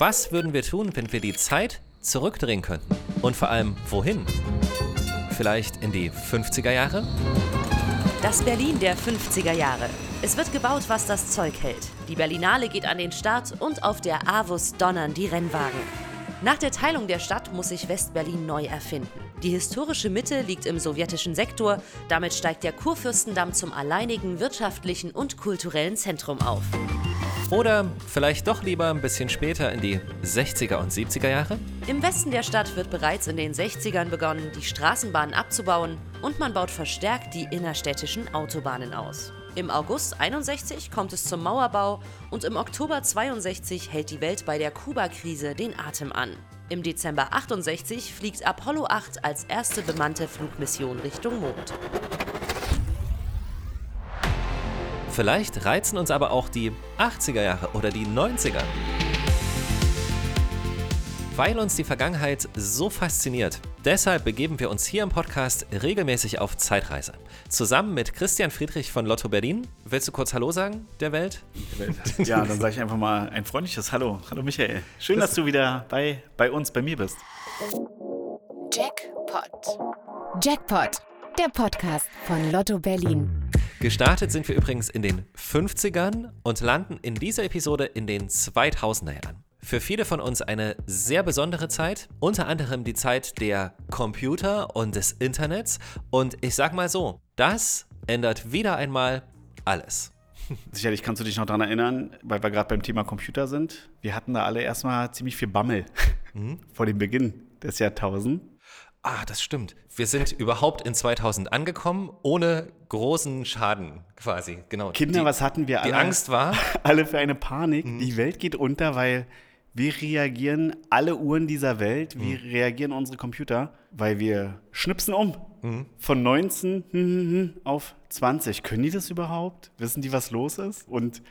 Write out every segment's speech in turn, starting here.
Was würden wir tun, wenn wir die Zeit zurückdrehen könnten? Und vor allem, wohin? Vielleicht in die 50er Jahre? Das Berlin der 50er Jahre. Es wird gebaut, was das Zeug hält. Die Berlinale geht an den Start und auf der Avus donnern die Rennwagen. Nach der Teilung der Stadt muss sich West-Berlin neu erfinden. Die historische Mitte liegt im sowjetischen Sektor, damit steigt der Kurfürstendamm zum alleinigen wirtschaftlichen und kulturellen Zentrum auf. Oder vielleicht doch lieber ein bisschen später in die 60er und 70er Jahre? Im Westen der Stadt wird bereits in den 60ern begonnen, die Straßenbahnen abzubauen und man baut verstärkt die innerstädtischen Autobahnen aus. Im August 61 kommt es zum Mauerbau und im Oktober 62 hält die Welt bei der Kuba-Krise den Atem an. Im Dezember 68 fliegt Apollo 8 als erste bemannte Flugmission Richtung Mond. Vielleicht reizen uns aber auch die 80er Jahre oder die 90er. Weil uns die Vergangenheit so fasziniert, deshalb begeben wir uns hier im Podcast regelmäßig auf Zeitreise. Zusammen mit Christian Friedrich von Lotto Berlin. Willst du kurz Hallo sagen, der Welt? Ja, dann sage ich einfach mal ein freundliches Hallo. Hallo Michael. Schön, dass du wieder bei, bei uns, bei mir bist. Jackpot. Jackpot, der Podcast von Lotto Berlin. Gestartet sind wir übrigens in den 50ern und landen in dieser Episode in den 2000er Jahren. Für viele von uns eine sehr besondere Zeit, unter anderem die Zeit der Computer und des Internets. Und ich sag mal so, das ändert wieder einmal alles. Sicherlich kannst du dich noch daran erinnern, weil wir gerade beim Thema Computer sind. Wir hatten da alle erstmal ziemlich viel Bammel mhm. vor dem Beginn des Jahrtausends. Ah, das stimmt. Wir sind überhaupt in 2000 angekommen, ohne großen Schaden quasi. Genau. Kinder, die, was hatten wir alle? Die Angst war. Alle für eine Panik. Mhm. Die Welt geht unter, weil wie reagieren alle Uhren dieser Welt? Wie mhm. reagieren unsere Computer? Weil wir schnipsen um. Mhm. Von 19 hm, hm, hm, auf 20. Können die das überhaupt? Wissen die, was los ist? Und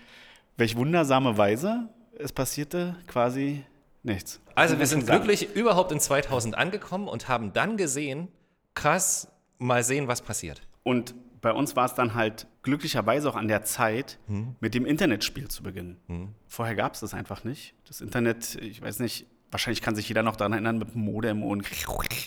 welch wundersame Weise es passierte quasi nichts. Also wir sind glücklich überhaupt in 2000 angekommen und haben dann gesehen, krass, mal sehen, was passiert. Und bei uns war es dann halt glücklicherweise auch an der Zeit, hm. mit dem Internetspiel zu beginnen. Hm. Vorher gab es das einfach nicht. Das Internet, ich weiß nicht, wahrscheinlich kann sich jeder noch daran erinnern mit dem Modem und,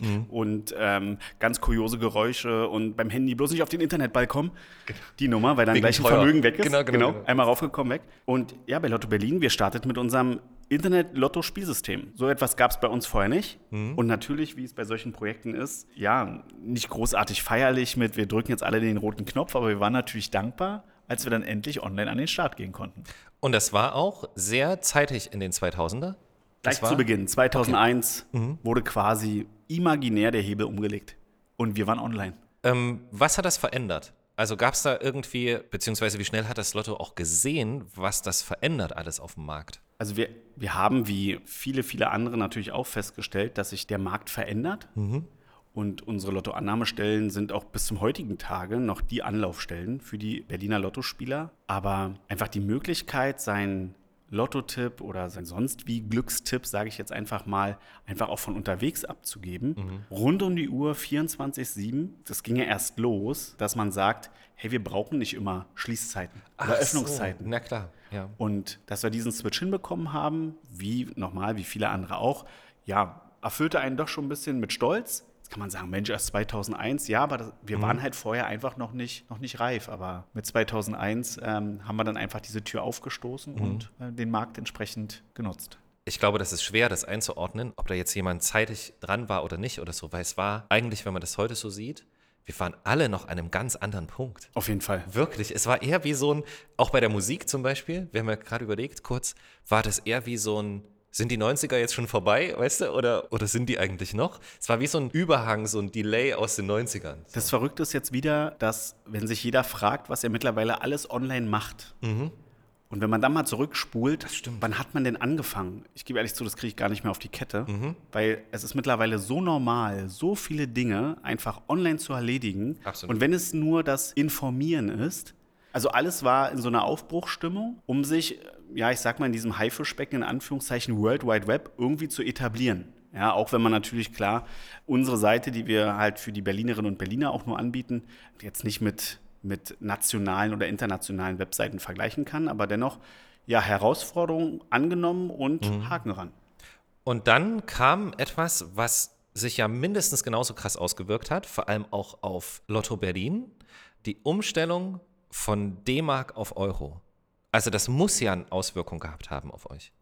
mhm. und ähm, ganz kuriose Geräusche und beim Handy bloß nicht auf den Internetball kommen. Genau. Die Nummer, weil dann Wegen gleich ein Vermögen weg ist. Genau, genau, genau, genau. Einmal raufgekommen, weg. Und ja, bei Lotto Berlin, wir startet mit unserem Internet-Lotto-Spielsystem. So etwas gab es bei uns vorher nicht. Mhm. Und natürlich, wie es bei solchen Projekten ist, ja, nicht großartig feierlich mit, wir drücken jetzt alle den roten Knopf, aber wir waren natürlich dankbar, als wir dann endlich online an den Start gehen konnten. Und das war auch sehr zeitig in den 2000er? Gleich zu Beginn, 2001, okay. mhm. wurde quasi imaginär der Hebel umgelegt. Und wir waren online. Ähm, was hat das verändert? Also gab es da irgendwie, beziehungsweise wie schnell hat das Lotto auch gesehen, was das verändert alles auf dem Markt? Also wir, wir haben, wie viele, viele andere natürlich auch festgestellt, dass sich der Markt verändert. Mhm. Und unsere Lottoannahmestellen sind auch bis zum heutigen Tage noch die Anlaufstellen für die Berliner Lottospieler. Aber einfach die Möglichkeit, sein Lottotipp oder sein sonst wie Glückstipp, sage ich jetzt einfach mal, einfach auch von unterwegs abzugeben. Mhm. Rund um die Uhr 24-7. Das ging ja erst los, dass man sagt, hey, wir brauchen nicht immer Schließzeiten Ach oder Öffnungszeiten. So. Na klar. Ja. Und dass wir diesen Switch hinbekommen haben, wie nochmal, wie viele andere auch, ja, erfüllte einen doch schon ein bisschen mit Stolz kann man sagen, Mensch, erst 2001, ja, aber das, wir mhm. waren halt vorher einfach noch nicht, noch nicht reif. Aber mit 2001 ähm, haben wir dann einfach diese Tür aufgestoßen mhm. und äh, den Markt entsprechend genutzt. Ich glaube, das ist schwer, das einzuordnen, ob da jetzt jemand zeitig dran war oder nicht oder so, weil es war eigentlich, wenn man das heute so sieht, wir waren alle noch an einem ganz anderen Punkt. Auf jeden Fall. Wirklich. Es war eher wie so ein, auch bei der Musik zum Beispiel, wir haben ja gerade überlegt kurz, war das eher wie so ein sind die 90er jetzt schon vorbei, weißt du, oder, oder sind die eigentlich noch? Es war wie so ein Überhang, so ein Delay aus den 90ern. So. Das Verrückte ist jetzt wieder, dass, wenn sich jeder fragt, was er mittlerweile alles online macht, mhm. und wenn man dann mal zurückspult, wann hat man denn angefangen? Ich gebe ehrlich zu, das kriege ich gar nicht mehr auf die Kette, mhm. weil es ist mittlerweile so normal, so viele Dinge einfach online zu erledigen. Absolut. Und wenn es nur das Informieren ist, also alles war in so einer Aufbruchstimmung, um sich ja, ich sag mal, in diesem Haifischbecken in Anführungszeichen World Wide Web irgendwie zu etablieren. Ja, auch wenn man natürlich klar unsere Seite, die wir halt für die Berlinerinnen und Berliner auch nur anbieten, jetzt nicht mit, mit nationalen oder internationalen Webseiten vergleichen kann, aber dennoch ja, Herausforderung angenommen und Mhm. Haken ran. Und dann kam etwas, was sich ja mindestens genauso krass ausgewirkt hat, vor allem auch auf Lotto Berlin, die Umstellung von D-Mark auf Euro. Also das muss ja eine Auswirkung gehabt haben auf euch.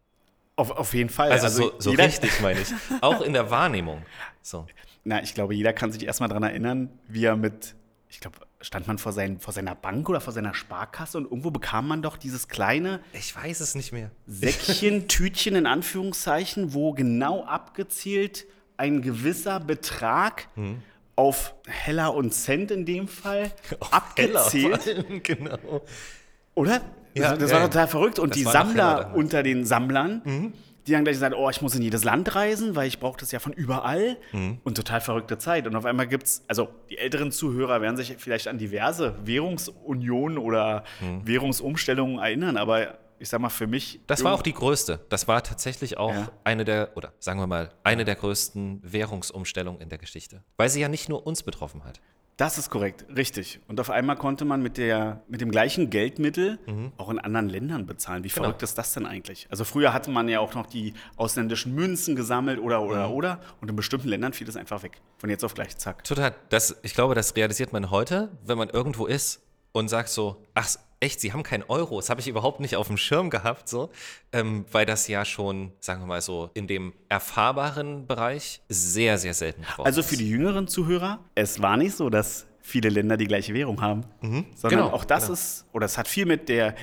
Auf, auf jeden Fall. Also, so, so jeder, richtig meine ich. Auch in der Wahrnehmung. So. Na, ich glaube, jeder kann sich erstmal daran erinnern, wie er mit, ich glaube, stand man vor, sein, vor seiner Bank oder vor seiner Sparkasse und irgendwo bekam man doch dieses kleine Ich weiß es nicht mehr. Säckchen, Tütchen in Anführungszeichen, wo genau abgezielt ein gewisser Betrag Hm. auf Heller und Cent in dem Fall abgezählt. Heller, genau. Oder? Ja, das das ja, war total verrückt. Und die Sammler unter den Sammlern, die haben gleich gesagt, oh, ich muss in jedes Land reisen, weil ich brauche das ja von überall. Und total verrückte Zeit. Und auf einmal gibt es, also die älteren Zuhörer werden sich vielleicht an diverse Währungsunionen oder Währungsumstellungen erinnern, aber ich sag mal, für mich. Das war auch die größte. Das war tatsächlich auch Ja. eine der, oder sagen wir mal, eine der größten Währungsumstellungen in der Geschichte. Weil sie ja nicht nur uns betroffen hat. Das ist korrekt, richtig. Und auf einmal konnte man mit, der, mit dem gleichen Geldmittel auch in anderen Ländern bezahlen. Wie Genau. verrückt ist das denn eigentlich? Also früher hatte man ja auch noch die ausländischen Münzen gesammelt oder, oder, Mhm. oder. Und in bestimmten Ländern fiel das einfach weg. Von jetzt auf gleich, zack. Total. Das, ich glaube, das realisiert man heute, wenn man irgendwo ist und sagt so, ach, echt, sie haben keinen Euro. Das habe ich überhaupt nicht auf dem Schirm gehabt, so. Ähm, weil das ja schon, sagen wir mal so, in dem erfahrbaren Bereich sehr, sehr selten geworden Also für die jüngeren Zuhörer, es war nicht so, dass viele Länder die gleiche Währung haben, sondern Genau, auch das genau. ist, oder es hat viel mit der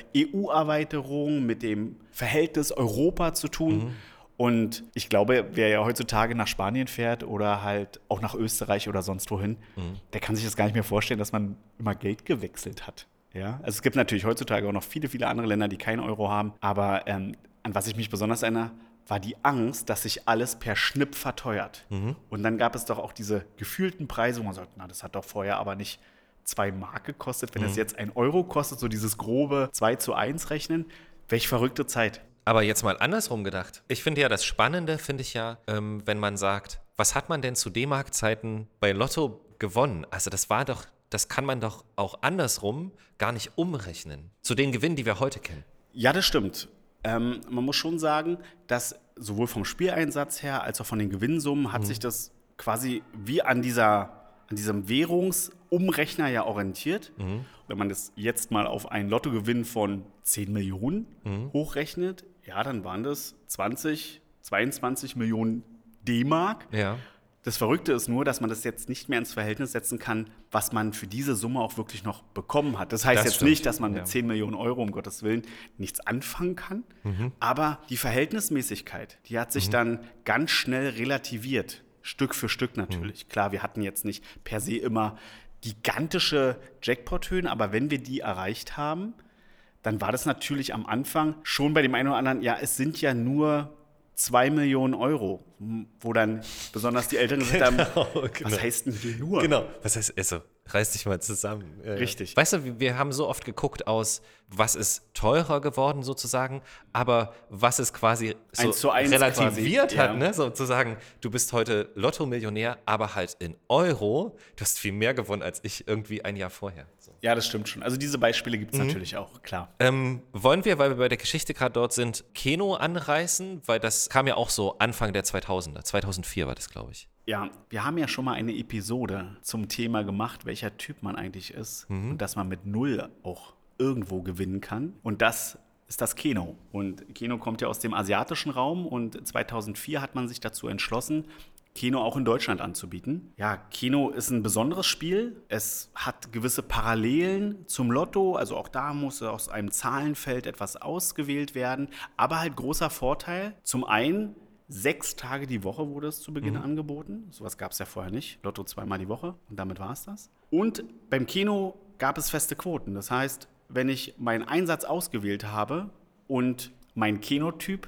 EU-Erweiterung, mit dem Verhältnis Europa zu tun. Mhm. Und ich glaube, wer ja heutzutage nach Spanien fährt oder halt auch nach Österreich oder sonst wohin, Mhm. der kann sich das gar nicht mehr vorstellen, dass man immer Geld gewechselt hat. Ja, also es gibt natürlich heutzutage auch noch viele, viele andere Länder, die keinen Euro haben. Aber ähm, an was ich mich besonders erinnere, war die Angst, dass sich alles per Schnipp verteuert. Und dann gab es doch auch diese gefühlten Preise, wo man sagt, na, das hat doch vorher aber nicht zwei Mark gekostet. Wenn es jetzt ein Euro kostet, so dieses grobe 2 zu 1 rechnen, welch verrückte Zeit. Aber jetzt mal andersrum gedacht. Ich finde ja das Spannende, finde ich ja, ähm, wenn man sagt, was hat man denn zu D-Mark-Zeiten bei Lotto gewonnen? Also das war doch, das kann man doch auch andersrum gar nicht umrechnen. Zu den Gewinnen, die wir heute kennen. Ja, das stimmt. Ähm, man muss schon sagen, dass sowohl vom Spieleinsatz her als auch von den Gewinnsummen hat sich das quasi wie an, dieser, an diesem Währungsumrechner ja orientiert. Wenn man das jetzt mal auf einen Lottogewinn von 10 Millionen hochrechnet, ja, dann waren das 20, 22 Millionen D-Mark. Ja. Das Verrückte ist nur, dass man das jetzt nicht mehr ins Verhältnis setzen kann, was man für diese Summe auch wirklich noch bekommen hat. Das heißt Das jetzt stimmt, nicht, dass man mit ja. 10 Millionen Euro, um Gottes Willen, nichts anfangen kann. Mhm. Aber die Verhältnismäßigkeit, die hat sich dann ganz schnell relativiert. Stück für Stück natürlich. Mhm. Klar, wir hatten jetzt nicht per se immer gigantische Jackpot-Höhen, aber wenn wir die erreicht haben, dann war das natürlich am Anfang schon bei dem einen oder anderen, ja, es sind ja nur zwei Millionen Euro, wo dann besonders die Älteren gesagt haben, genau. was heißt denn hier nur? Genau. Was heißt, also, reiß dich mal zusammen. Richtig. Weißt du, wir- haben so oft geguckt aus, was ist teurer geworden sozusagen, aber was ist quasi so Eins zu eins relativiert quasi, hat, ja. ne? Sozusagen, du bist heute Lotto-Millionär, aber halt in Euro. Du hast viel mehr gewonnen als ich irgendwie ein Jahr vorher. So. Ja, das stimmt schon. Also diese Beispiele gibt es natürlich auch, klar. Ähm, wollen wir, weil wir bei der Geschichte gerade dort sind, Keno anreißen? Weil das kam ja auch so Anfang der 2000er. 2004 war das, glaube ich. Ja, wir haben ja schon mal eine Episode zum Thema gemacht, welcher Typ man eigentlich ist und dass man mit Null auch irgendwo gewinnen kann. Und das ist das Keno. Und Keno kommt ja aus dem asiatischen Raum und 2004 hat man sich dazu entschlossen, Keno auch in Deutschland anzubieten. Ja, Keno ist ein besonderes Spiel. Es hat gewisse Parallelen zum Lotto. Also auch da muss aus einem Zahlenfeld etwas ausgewählt werden. Aber halt großer Vorteil. Zum einen Sechs Tage die Woche wurde es zu Beginn angeboten. Sowas gab es ja vorher nicht. Lotto zweimal die Woche und damit war es das. Und beim Kino gab es feste Quoten. Das heißt, wenn ich meinen Einsatz ausgewählt habe und mein Kinotyp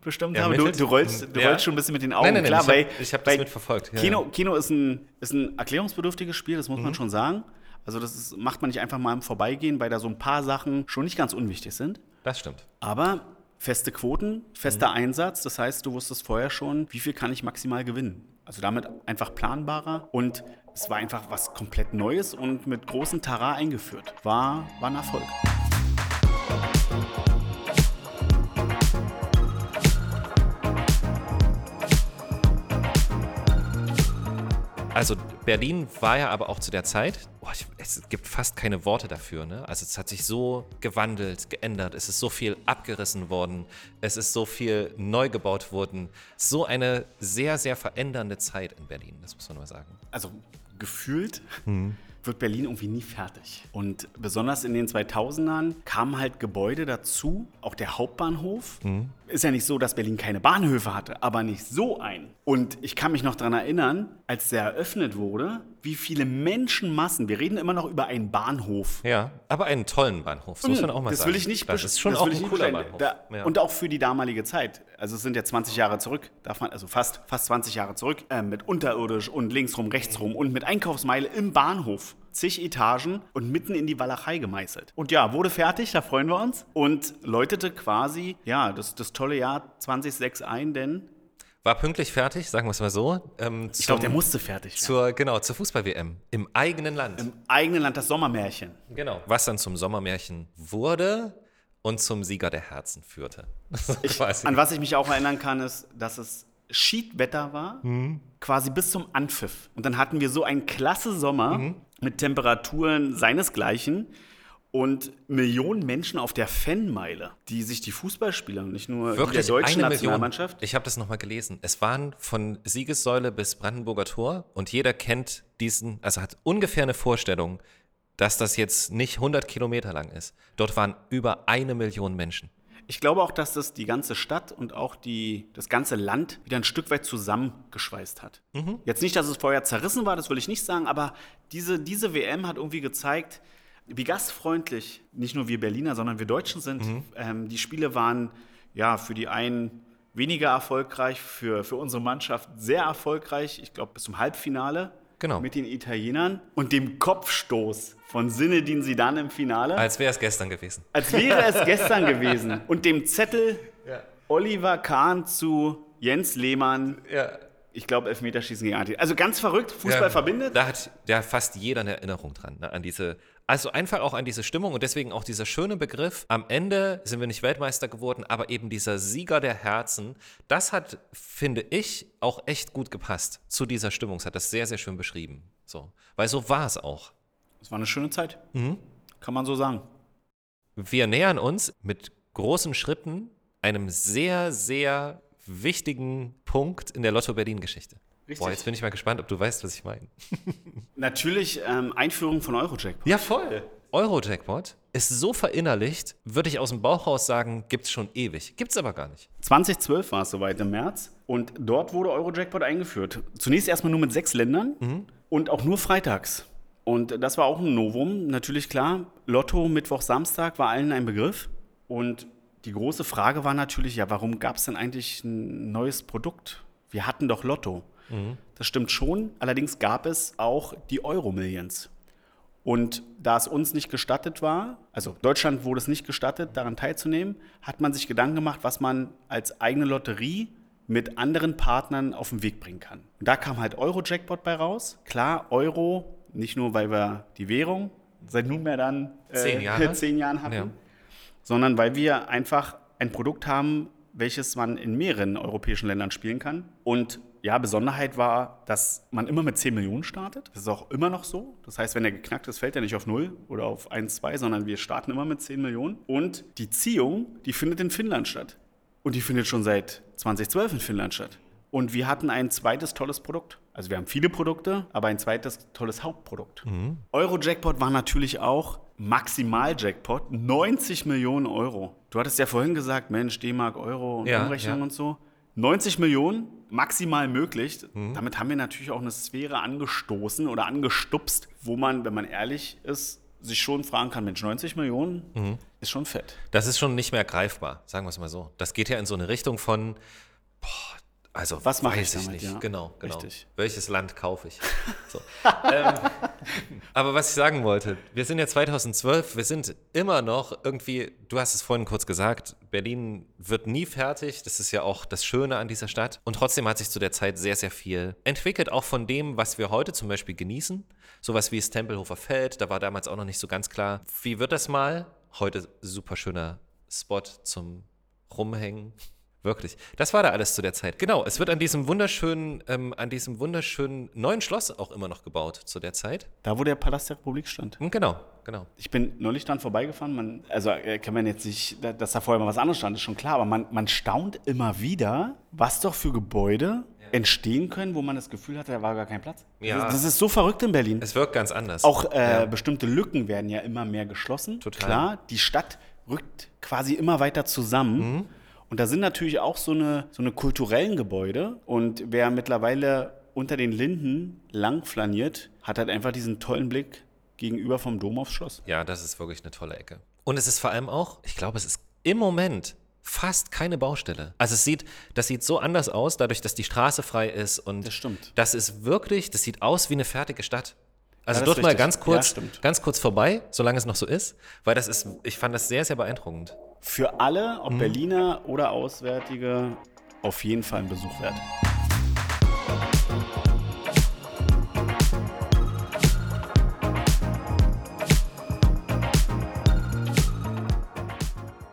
bestimmt habe, du, du, rollst, du Ja. rollst schon ein bisschen mit den Augen. Nein, nein, nein, Klar, ich hab- weil- ich hab das mitverfolgt, ja, Kino. Kino ist, ein, ist ein erklärungsbedürftiges Spiel, das muss Mhm. man schon sagen. Also das ist, macht man nicht einfach mal im Vorbeigehen, weil da so ein paar Sachen schon nicht ganz unwichtig sind. Das stimmt. Aber feste Quoten, fester mhm. Einsatz. Das heißt, du wusstest vorher schon, wie viel kann ich maximal gewinnen. Also damit einfach planbarer und es war einfach was komplett Neues und mit großem Tara eingeführt. War, war ein Erfolg. Also Berlin war ja aber auch zu der Zeit boah, ich, es gibt fast keine Worte dafür. Ne? Also es hat sich so gewandelt, geändert, es ist so viel abgerissen worden, es ist so viel neu gebaut worden. So eine sehr, sehr verändernde Zeit in Berlin, das muss man mal sagen. Also gefühlt wird Berlin irgendwie nie fertig. Und besonders in den 2000ern kamen halt Gebäude dazu, auch der Hauptbahnhof. Ist ja nicht so, dass Berlin keine Bahnhöfe hatte, aber nicht so ein. Und ich kann mich noch daran erinnern, als der eröffnet wurde, wie viele Menschenmassen, wir reden immer noch über einen Bahnhof. Ja, aber einen tollen Bahnhof, das muss man auch mal das sagen. will ich nicht Das ist schon das auch ein cooler. Bahnhof. Da, ja. Und auch für die damalige Zeit. Also es sind ja 20 Jahre zurück, darf man, also fast, fast 20 Jahre zurück, äh, mit unterirdisch und linksrum, rechtsrum und mit Einkaufsmeile im Bahnhof. Zig Etagen und mitten in die Walachei gemeißelt. Und ja, wurde fertig, da freuen wir uns. Und läutete quasi, ja, das, das tolle Jahr 2006 ein, denn War pünktlich fertig, sagen wir es mal so. Ähm, ich glaube, der musste fertig werden. zur, genau, zur Fußball-WM im eigenen Land. Im eigenen Land das Sommermärchen. Genau. Was dann zum Sommermärchen wurde und zum Sieger der Herzen führte. Quasi. An was ich mich auch erinnern kann, ist, dass es Schiedwetter war, quasi bis zum Anpfiff. Und dann hatten wir so einen klasse Sommer mit Temperaturen seinesgleichen und Millionen Menschen auf der Fanmeile, die sich die Fußballspieler, nicht nur die Wirklich der deutschen eine Million. Nationalmannschaft, Ich habe das nochmal gelesen. Es waren von Siegessäule bis Brandenburger Tor und jeder kennt diesen, also hat ungefähr eine Vorstellung, dass das jetzt nicht 100 Kilometer lang ist. Dort waren über eine Million Menschen. Ich glaube auch, dass das die ganze Stadt und auch die, das ganze Land wieder ein Stück weit zusammengeschweißt hat. Jetzt nicht, dass es vorher zerrissen war, das will ich nicht sagen, aber diese, diese WM hat irgendwie gezeigt, wie gastfreundlich nicht nur wir Berliner, sondern wir Deutschen sind. Ähm, die Spiele waren ja für die einen weniger erfolgreich, für, für unsere Mannschaft sehr erfolgreich. Ich glaube, bis zum Halbfinale Genau. mit den Italienern und dem Kopfstoß von Sinedin Zidane im Finale. Als wäre es gestern gewesen. Als wäre es gestern gewesen. Und dem Zettel Oliver Kahn zu Jens Lehmann. Ja. Ich glaube, Elfmeterschießen gegen Arti. Also ganz verrückt, Fußball Ja, verbindet. Da hat ja fast jeder eine Erinnerung dran, ne, an diese, also einfach auch an diese Stimmung und deswegen auch dieser schöne Begriff. Am Ende sind wir nicht Weltmeister geworden, aber eben dieser Sieger der Herzen, das hat, finde ich, auch echt gut gepasst zu dieser Stimmung. Es hat das sehr, sehr schön beschrieben. So, weil so war es auch. Es war eine schöne Zeit. Mhm. Kann man so sagen. Wir nähern uns mit großen Schritten einem sehr, sehr wichtigen Punkt in der Lotto Berlin-Geschichte. Richtig. Boah, jetzt bin ich mal gespannt, ob du weißt, was ich meine. Natürlich ähm, Einführung von Eurojackpot. Ja, voll. Euro-Jackpot ist so verinnerlicht, würde ich aus dem Bauch raus sagen, gibt es schon ewig. Gibt es aber gar nicht. 2012 war es soweit im März. Und dort wurde Eurojackpot eingeführt. Zunächst erstmal nur mit sechs Ländern und auch nur freitags. Und das war auch ein Novum. Natürlich klar, Lotto Mittwoch, Samstag war allen ein Begriff. Und die große Frage war natürlich, ja, warum gab es denn eigentlich ein neues Produkt? Wir hatten doch Lotto. Das stimmt schon. Allerdings gab es auch die Euro-Millions. Und da es uns nicht gestattet war, also Deutschland wurde es nicht gestattet, daran teilzunehmen, hat man sich Gedanken gemacht, was man als eigene Lotterie mit anderen Partnern auf den Weg bringen kann. Und da kam halt Euro-Jackpot bei raus. Klar, Euro, nicht nur, weil wir die Währung seit nunmehr dann äh, Zehn Jahre. zehn Jahren hatten, Ja. sondern weil wir einfach ein Produkt haben, welches man in mehreren europäischen Ländern spielen kann. Und ja, Besonderheit war, dass man immer mit 10 Millionen startet. Das ist auch immer noch so. Das heißt, wenn er geknackt ist, fällt er nicht auf 0 oder auf 1, 2, sondern wir starten immer mit 10 Millionen. Und die Ziehung, die findet in Finnland statt. Und die findet schon seit 2012 in Finnland statt. Und wir hatten ein zweites tolles Produkt. Also wir haben viele Produkte, aber ein zweites tolles Hauptprodukt. Euro-Jackpot war natürlich auch Maximal-Jackpot, 90 Millionen Euro. Du hattest ja vorhin gesagt, Mensch, D-Mark, Euro und Ja, Umrechnung ja. und so. 90 Millionen maximal möglich. Mhm. Damit haben wir natürlich auch eine Sphäre angestoßen oder angestupst, wo man, wenn man ehrlich ist, sich schon fragen kann, Mensch, 90 Millionen Mhm. ist schon fett. Das ist schon nicht mehr greifbar, sagen wir es mal so. Das geht ja in so eine Richtung von, boah, also Was mache weiß ich ich damit, nicht. ja. Genau, genau. Richtig. Welches Land kaufe ich? So. ähm, aber was ich sagen wollte, wir sind ja 2012, wir sind immer noch irgendwie, du hast es vorhin kurz gesagt, Berlin wird nie fertig, das ist ja auch das Schöne an dieser Stadt. Und trotzdem hat sich zu der Zeit sehr, sehr viel entwickelt, auch von dem, was wir heute zum Beispiel genießen. Sowas wie das Tempelhofer Feld, da war damals auch noch nicht so ganz klar, wie wird das mal? Heute super schöner Spot zum Rumhängen. Wirklich. Das war da alles zu der Zeit. Genau, es wird an diesem wunderschönen, ähm, an diesem wunderschönen neuen Schloss auch immer noch gebaut zu der Zeit. Da, wo der Palast der Republik stand. Hm, Genau, genau. Ich bin neulich dran vorbeigefahren. Man, also äh, kann man jetzt nicht, da- dass da vorher mal was anderes stand, ist schon klar. Aber man, man staunt immer wieder, was doch für Gebäude entstehen können, wo man das Gefühl hatte, da war gar kein Platz. Ja. Das, das ist so verrückt in Berlin. Es wirkt ganz anders. Auch äh, Ja. bestimmte Lücken werden ja immer mehr geschlossen. Total. Klar, die Stadt rückt quasi immer weiter zusammen. Mhm. Und da sind natürlich auch so eine, so eine kulturellen Gebäude. Und wer mittlerweile unter den Linden lang flaniert, hat halt einfach diesen tollen Blick gegenüber vom Dom aufs Schloss. Ja, das ist wirklich eine tolle Ecke. Und es ist vor allem auch, ich glaube, es ist im Moment fast keine Baustelle. Also es sieht, das sieht so anders aus, dadurch, dass die Straße frei ist und Das stimmt. das ist wirklich, das sieht aus wie eine fertige Stadt. Also Ja, dort mal ganz Ja, kurz, stimmt. ganz kurz vorbei, solange es noch so ist, weil das ist, ich fand das sehr, sehr beeindruckend. Für alle, ob Mhm. Berliner oder Auswärtige, auf jeden Fall ein Besuch wert.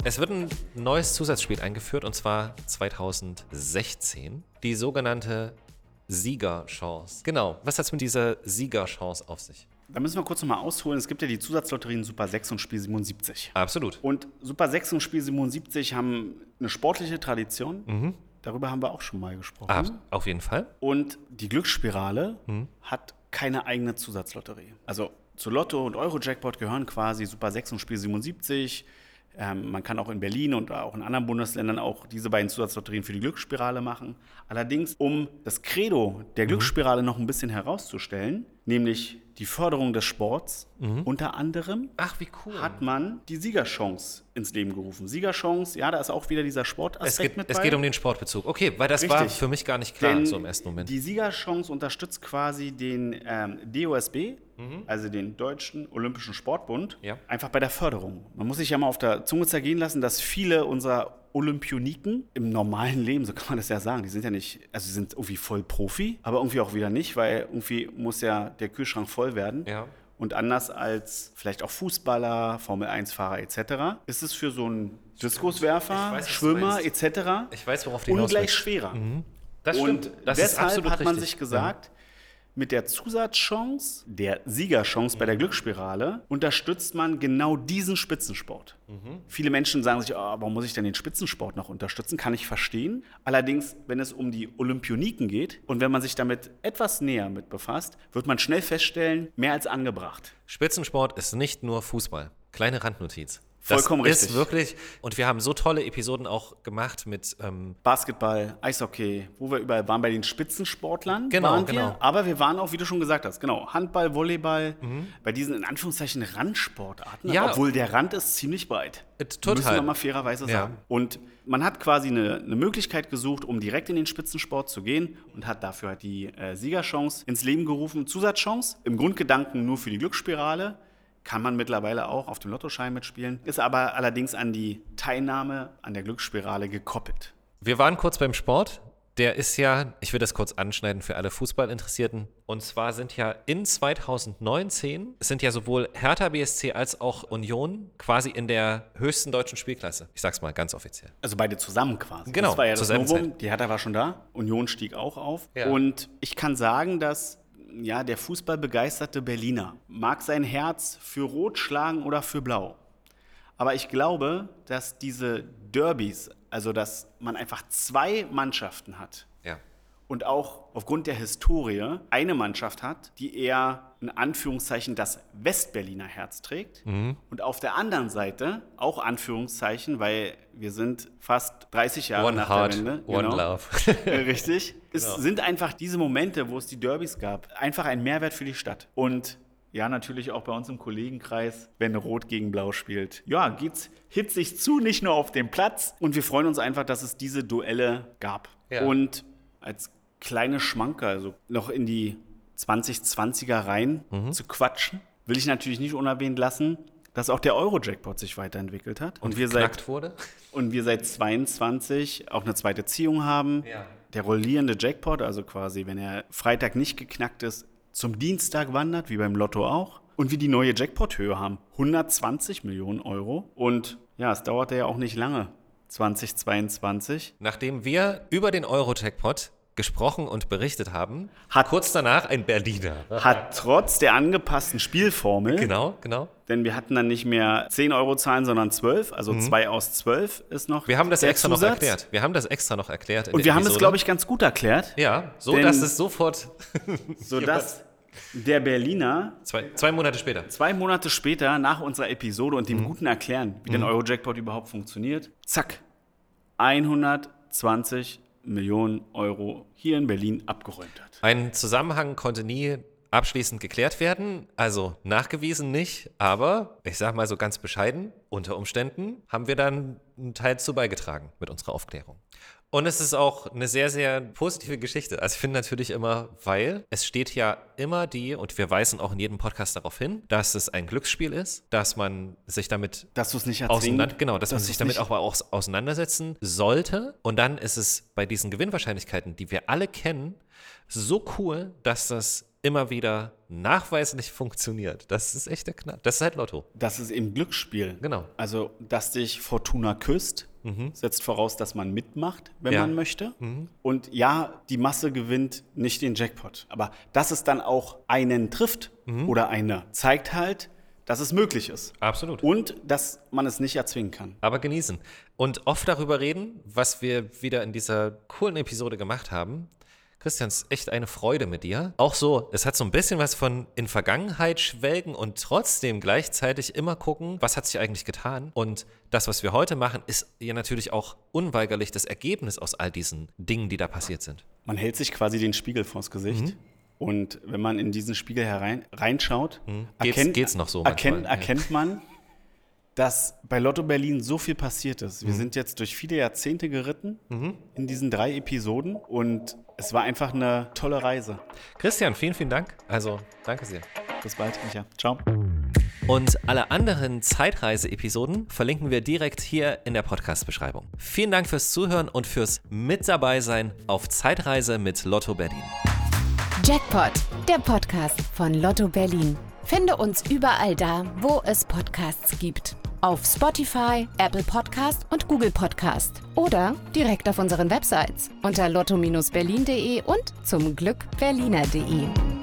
Es wird ein neues Zusatzspiel eingeführt und zwar 2016, die sogenannte Siegerchance. Genau, was hat es mit dieser Siegerchance auf sich? Da müssen wir kurz nochmal ausholen. Es gibt ja die Zusatzlotterien Super 6 und Spiel 77. Absolut. Und Super 6 und Spiel 77 haben eine sportliche Tradition. Mhm. Darüber haben wir auch schon mal gesprochen. Ah, auf jeden Fall. Und die Glücksspirale Mhm. hat keine eigene Zusatzlotterie. Also zu Lotto und Euro-Jackpot gehören quasi Super 6 und Spiel 77. Ähm, man kann auch in Berlin und auch in anderen Bundesländern auch diese beiden Zusatzlotterien für die Glücksspirale machen. Allerdings, um das Credo Mhm. der Glücksspirale noch ein bisschen herauszustellen, nämlich die Förderung des Sports, Mhm. unter anderem Ach, wie cool. hat man die Siegerchance ins Leben gerufen. Siegerchance, ja, da ist auch wieder dieser Sportaspekt es geht, mit es bei. geht um den Sportbezug. Okay, weil das war Richtig. für mich gar nicht klar Denn so im ersten Moment. Die Siegerchance unterstützt quasi den ähm, DOSB, also den Deutschen Olympischen Sportbund, Mhm. Ja. einfach bei der Förderung. Man muss sich ja mal auf der Zunge zergehen lassen, dass viele unserer Olympioniken im normalen Leben, so kann man das ja sagen, die sind ja nicht, also sie sind irgendwie voll Profi, aber irgendwie auch wieder nicht, weil irgendwie muss ja der Kühlschrank voll werden. Ja. Und anders als vielleicht auch Fußballer, Formel-1-Fahrer etc., ist es für so einen Diskuswerfer, weiß, Schwimmer etc. Ich weiß, worauf hinaus ungleich schwerer. Das Und stimmt. Das ist deshalb absolut hat man sich gesagt, mit der Zusatzchance, der Siegerchance bei der Glücksspirale, unterstützt man genau diesen Spitzensport. Viele Menschen sagen sich, oh, warum muss ich denn den Spitzensport noch unterstützen? Kann ich verstehen. Allerdings, wenn es um die Olympioniken geht und wenn man sich damit etwas näher mit befasst, wird man schnell feststellen, mehr als angebracht. Spitzensport ist nicht nur Fußball. Kleine Randnotiz. Vollkommen das richtig. ist wirklich, und wir haben so tolle Episoden auch gemacht mit, ähm, Basketball, Eishockey, wo wir überall waren bei den Spitzensportlern. Genau, waren wir, genau. Aber wir waren auch, wie du schon gesagt hast, genau, Handball, Volleyball, Mhm. bei diesen in Anführungszeichen Randsportarten. Ja. Obwohl der Rand ist ziemlich breit. Äh, total. Müssen wir mal fairerweise Ja. sagen. Und man hat quasi eine, eine Möglichkeit gesucht, um direkt in den Spitzensport zu gehen und hat dafür halt die äh, Siegerchance ins Leben gerufen. Zusatzchance, im Grundgedanken nur für die Glücksspirale. Kann man mittlerweile auch auf dem Lottoschein mitspielen, ist aber allerdings an die Teilnahme an der Glücksspirale gekoppelt. wir waren kurz beim Sport. Der ist ja, ich will das kurz anschneiden für alle Fußballinteressierten. Und zwar sind ja in 2019 sind ja sowohl Hertha BSC als auch Union quasi in der höchsten deutschen Spielklasse. Ich sag's mal ganz offiziell. Also beide zusammen quasi. Genau, Das war ja das Novum. Die Hertha war schon da. Union stieg auch auf. Ja. Und ich kann sagen, dass ja, der fußballbegeisterte Berliner mag sein Herz für Rot schlagen oder für Blau. Aber ich glaube, dass diese Derbys, also dass man einfach zwei Mannschaften hat, Ja. Und auch aufgrund der Historie eine Mannschaft hat, die eher in Anführungszeichen das Westberliner Herz trägt. Mhm. Und auf der anderen Seite auch Anführungszeichen, weil wir sind fast 30 Jahre One nach Heart, der Wende. One genau. Love. Richtig. Es Genau. sind einfach diese Momente, wo es die Derbys gab, einfach ein Mehrwert für die Stadt. Und ja, natürlich auch bei uns im Kollegenkreis, wenn Rot gegen Blau spielt. Ja, geht's hitzig zu, nicht nur auf dem Platz. Und wir freuen uns einfach, dass es diese Duelle gab. Ja. Und als kleine Schmanker, also noch in die 2020er rein Mhm. zu quatschen, will ich natürlich nicht unerwähnt lassen, dass auch der Euro-Jackpot sich weiterentwickelt hat. Und, wir seit wurde. und wir seit 22 auch eine zweite Ziehung haben. Ja. Der rollierende Jackpot, also quasi, wenn er Freitag nicht geknackt ist, zum Dienstag wandert, wie beim Lotto auch. Und wir die neue Jackpot-Höhe haben. 120 Millionen Euro. Und ja, es dauerte ja auch nicht lange, 2022 Nachdem wir über den Euro-Jackpot gesprochen und berichtet haben, Hat- kurz danach ein Berliner. hat trotz der angepassten Spielformel, Genau, genau. denn wir hatten dann nicht mehr 10 Euro Zahlen, sondern 12, also 2 aus 12 ist noch Mhm. Wir haben das extra noch Zusatz. erklärt. Wir haben das extra noch erklärt. Und wir haben es, glaube ich, ganz gut erklärt, Ja, so dass es sofort sodass der Berliner zwei, zwei Monate später. zwei Monate später nach unserer Episode und dem Mhm. guten Erklären, wie der Euro-Jackpot überhaupt funktioniert, zack, 120 Millionen Euro hier in Berlin abgeräumt hat. Ein Zusammenhang konnte nie abschließend geklärt werden, also nachgewiesen nicht, aber ich sag mal so ganz bescheiden, unter Umständen haben wir dann einen Teil zu beigetragen mit unserer Aufklärung. Und es ist auch eine sehr, sehr positive Geschichte. Also ich finde natürlich immer, weil es steht ja immer die, und wir weisen auch in jedem Podcast darauf hin, dass es ein Glücksspiel ist, dass man sich damit Dass du es nicht auseinander, genau, dass, man du sich damit auch mal aus, auseinandersetzen sollte. Und dann ist es bei diesen Gewinnwahrscheinlichkeiten, die wir alle kennen, so cool, dass das immer wieder nachweislich funktioniert. Das ist echt der Knall. Das ist halt Lotto. Das ist eben Glücksspiel. Genau. Also, dass dich Fortuna küsst, setzt voraus, dass man mitmacht, wenn Ja. man möchte. Und ja, die Masse gewinnt nicht den Jackpot. Aber dass es dann auch einen trifft oder eine, zeigt halt, dass es möglich ist. Absolut. Und dass man es nicht erzwingen kann. Aber genießen. Und oft darüber reden, was wir wieder in dieser coolen Episode gemacht haben. Christian, es ist echt eine Freude mit dir. Auch so, es hat so ein bisschen was von in Vergangenheit schwelgen und trotzdem gleichzeitig immer gucken, was hat sich eigentlich getan. Und das, was wir heute machen, ist ja natürlich auch unweigerlich das Ergebnis aus all diesen Dingen, die da passiert sind. Man hält sich quasi den Spiegel vors Gesicht. Mhm. Und wenn man in diesen Spiegel herein, reinschaut, Mhm. Geht's- geht's noch so erkennt, erkennt man, dass bei Lotto Berlin so viel passiert ist. Mhm. Wir sind jetzt durch viele Jahrzehnte geritten in diesen drei Episoden und es war einfach eine tolle Reise. Christian, vielen, vielen Dank. Also, danke sehr. Bis bald, Micha. Ciao. Und alle anderen Zeitreise-Episoden verlinken wir direkt hier in der Podcast-Beschreibung. Vielen Dank fürs Zuhören und fürs Mit dabei sein auf Zeitreise mit Lotto Berlin. Jackpot, der Podcast von Lotto Berlin. Finde uns überall da, wo es Podcasts gibt. Auf Spotify, Apple Podcast und Google Podcast. Oder direkt auf unseren Websites unter lotto-berlin.de und zum Glück berliner.de.